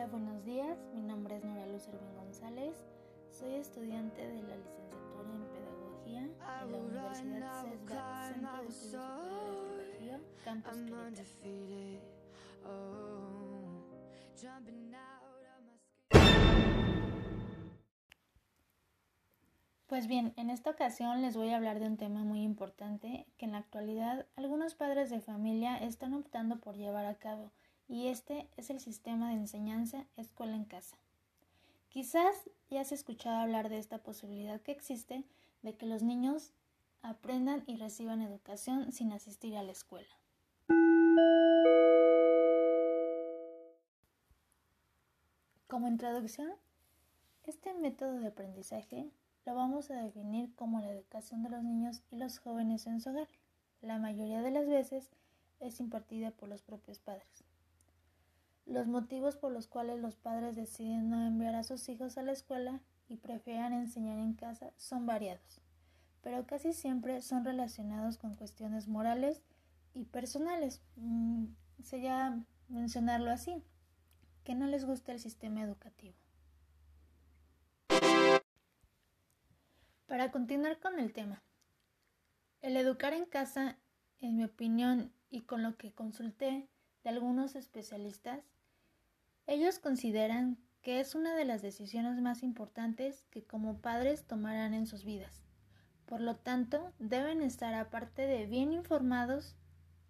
Hola, buenos días. Mi nombre es Nora Luz Erwin González. Soy estudiante de la licenciatura en Pedagogía en la Universidad CESBA, Centro de Estudios Superiores del Bajío, Campus Querétaro. Pues bien, en esta ocasión les voy a hablar de un tema muy importante que en la actualidad algunos padres de familia están optando por llevar a cabo y este es el sistema de enseñanza escuela en casa. Quizás ya has escuchado hablar de esta posibilidad que existe de que los niños aprendan y reciban educación sin asistir a la escuela. Como introducción, este método de aprendizaje lo vamos a definir como la educación de los niños y los jóvenes en su hogar. La mayoría de las veces es impartida por los propios padres. Los motivos por los cuales los padres deciden no enviar a sus hijos a la escuela y prefieren enseñar en casa son variados, pero casi siempre son relacionados con cuestiones morales y personales. Mm, sería mencionarlo así, que no les gusta el sistema educativo. Para continuar con el tema, el educar en casa, en mi opinión y con lo que consulté de algunos especialistas, ellos consideran que es una de las decisiones más importantes que como padres tomarán en sus vidas. Por lo tanto, deben estar aparte de bien informados,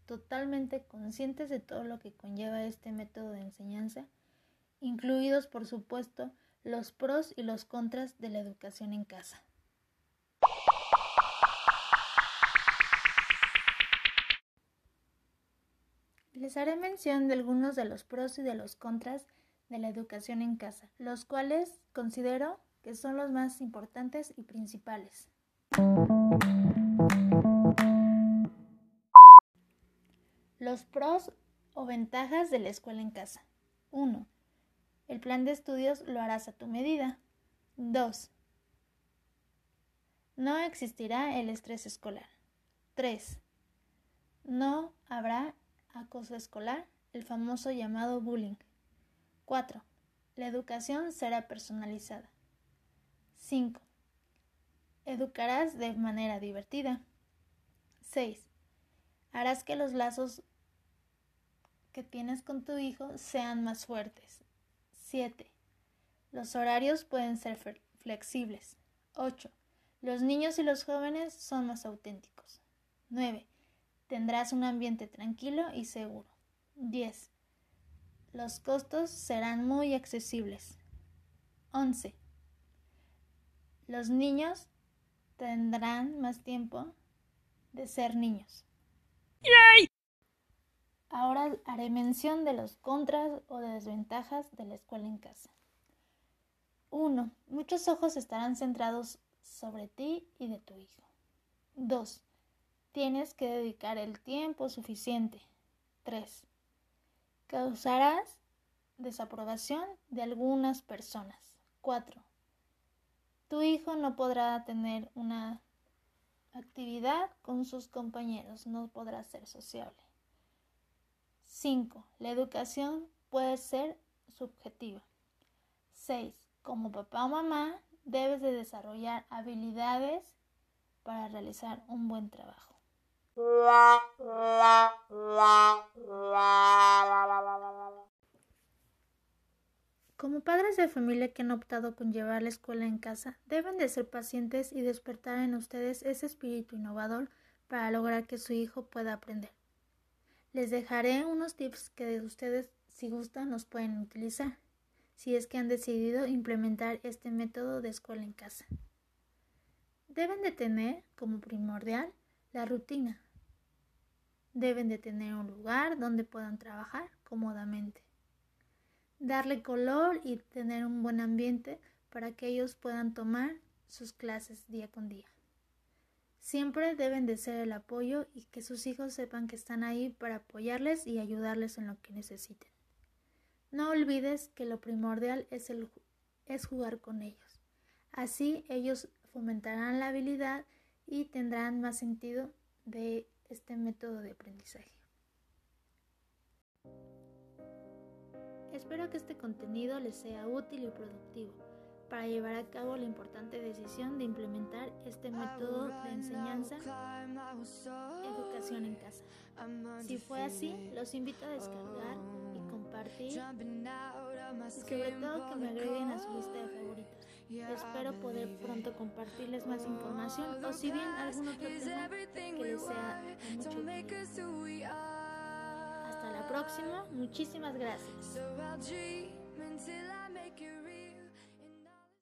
totalmente conscientes de todo lo que conlleva este método de enseñanza, incluidos por supuesto los pros y los contras de la educación en casa. Les haré mención de algunos de los pros y de los contras de la educación en casa, los cuales considero que son los más importantes y principales. Los pros o ventajas de la escuela en casa. 1. El plan de estudios lo harás a tu medida. 2. No existirá el estrés escolar. 3. No habrá acoso escolar, el famoso llamado bullying. 4. La educación será personalizada. 5. Educarás de manera divertida. 6. Harás que los lazos que tienes con tu hijo sean más fuertes. 7. Los horarios pueden ser flexibles. 8. Los niños y los jóvenes son más auténticos. 9. Tendrás un ambiente tranquilo y seguro. 10. Los costos serán muy accesibles. 11. Los niños tendrán más tiempo de ser niños. Ahora haré mención de los contras o desventajas de la escuela en casa. 1. Muchos ojos estarán centrados sobre ti y de tu hijo. 2. Tienes que dedicar el tiempo suficiente. 3. Causarás desaprobación de algunas personas. 4. Tu hijo no podrá tener una actividad con sus compañeros, no podrá ser sociable. 5. La educación puede ser subjetiva. 6. Como papá o mamá, debes de desarrollar habilidades para realizar un buen trabajo. Como padres de familia que han optado con llevar la escuela en casa, deben de ser pacientes y despertar en ustedes ese espíritu innovador para lograr que su hijo pueda aprender. Les dejaré unos tips que ustedes, si gustan, los pueden utilizar, si es que han decidido implementar este método de escuela en casa. Deben de tener como primordial la rutina, Deben de tener un lugar donde puedan trabajar cómodamente. Darle color y tener un buen ambiente para que ellos puedan tomar sus clases día con día. Siempre deben de ser el apoyo y que sus hijos sepan que están ahí para apoyarles y ayudarles en lo que necesiten. No olvides que lo primordial es, el, es jugar con ellos. Así ellos fomentarán la habilidad y tendrán más sentido de este método de aprendizaje. Espero que este contenido les sea útil y productivo para llevar a cabo la importante decisión de implementar este método de enseñanza educación en casa. Si fue así, los invito a descargar y compartir y sobre todo que me agreguen a su lista de favoritos. Espero poder pronto compartirles más información o si bien algún otro tema que les sea de mucho utilidad. Hasta la próxima, muchísimas gracias.